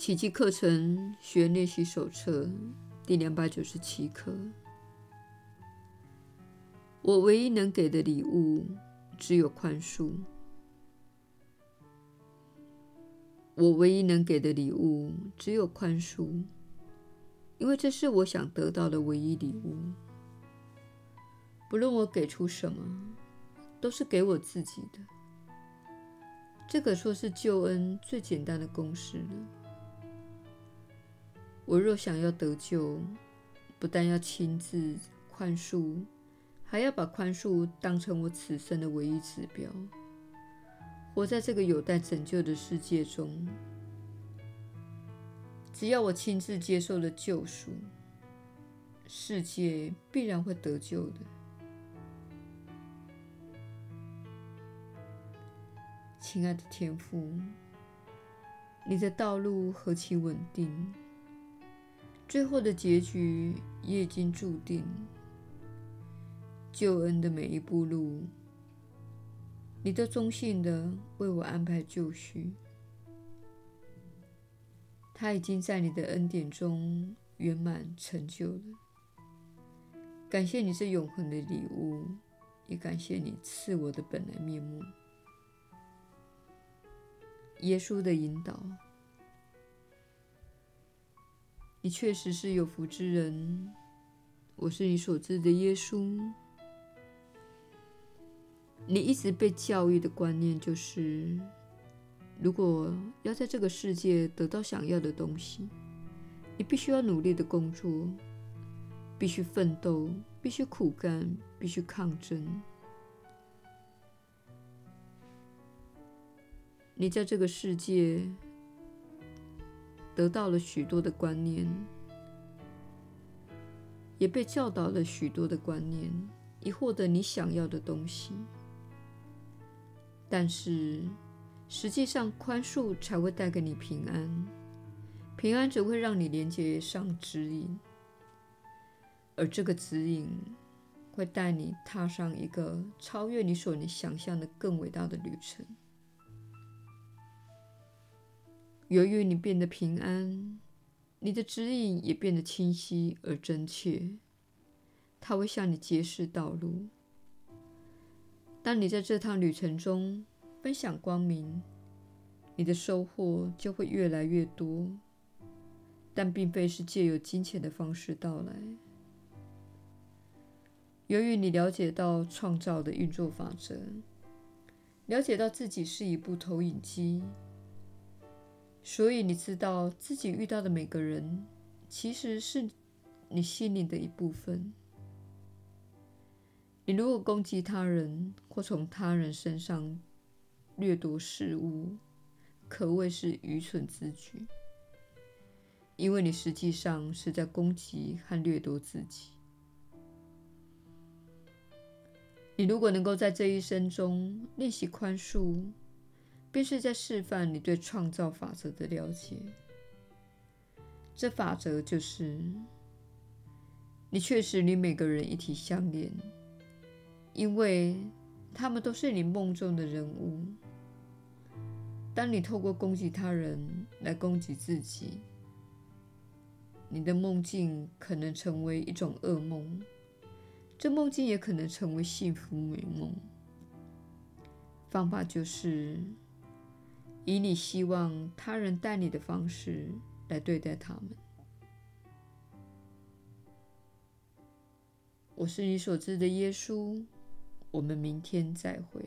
奇迹课程学练习手册第两百九十七课。我唯一能给的礼物只有宽恕。我唯一能给的礼物只有宽恕，因为这是我想得到的唯一礼物。不论我给出什么，都是给我自己的。这可说是救恩最简单的公式了。我若想要得救，不但要亲自宽恕，还要把宽恕当成我此生的唯一指标，活在这个有待拯救的世界中。只要我亲自接受了救赎，世界必然会得救的。亲爱的天父，你的道路何其稳定！最后的结局也已经注定，救恩的每一步路，你都忠心的为我安排就绪。他已经在你的恩典中圆满成就了。感谢你这永恒的礼物，也感谢你赐我的本来面目。耶稣的引导。你确实是有福之人，我是你所知的耶稣。你一直被教育的观念就是，如果要在这个世界得到想要的东西，你必须要努力的工作，必须奋斗，必须苦干，必须抗争。你在这个世界。得到了许多的观念，也被教导了许多的观念，以获得你想要的东西。但是，实际上，宽恕才会带给你平安，平安只会让你连接上指引，而这个指引会带你踏上一个超越你所能想象的更伟大的旅程。由于你变得平安，你的指引也变得清晰而真切。它会向你揭示道路。当你在这趟旅程中分享光明，你的收获就会越来越多，但并非是借由金钱的方式到来。由于你了解到创造的运作法则，了解到自己是一部投影机。所以你知道自己遇到的每个人，其实是你心灵的一部分。你如果攻击他人，或从他人身上掠夺事物，可谓是愚蠢之举，因为你实际上是在攻击和掠夺自己。你如果能够在这一生中练习宽恕，便是在示范你对创造法则的了解。这法则就是：你确实与每个人一体相连，因为他们都是你梦中的人物。当你透过攻击他人来攻击自己，你的梦境可能成为一种噩梦，这梦境也可能成为幸福美梦。方法就是。以你希望他人待你的方式来对待他们。我是你所知的耶稣。我们明天再会。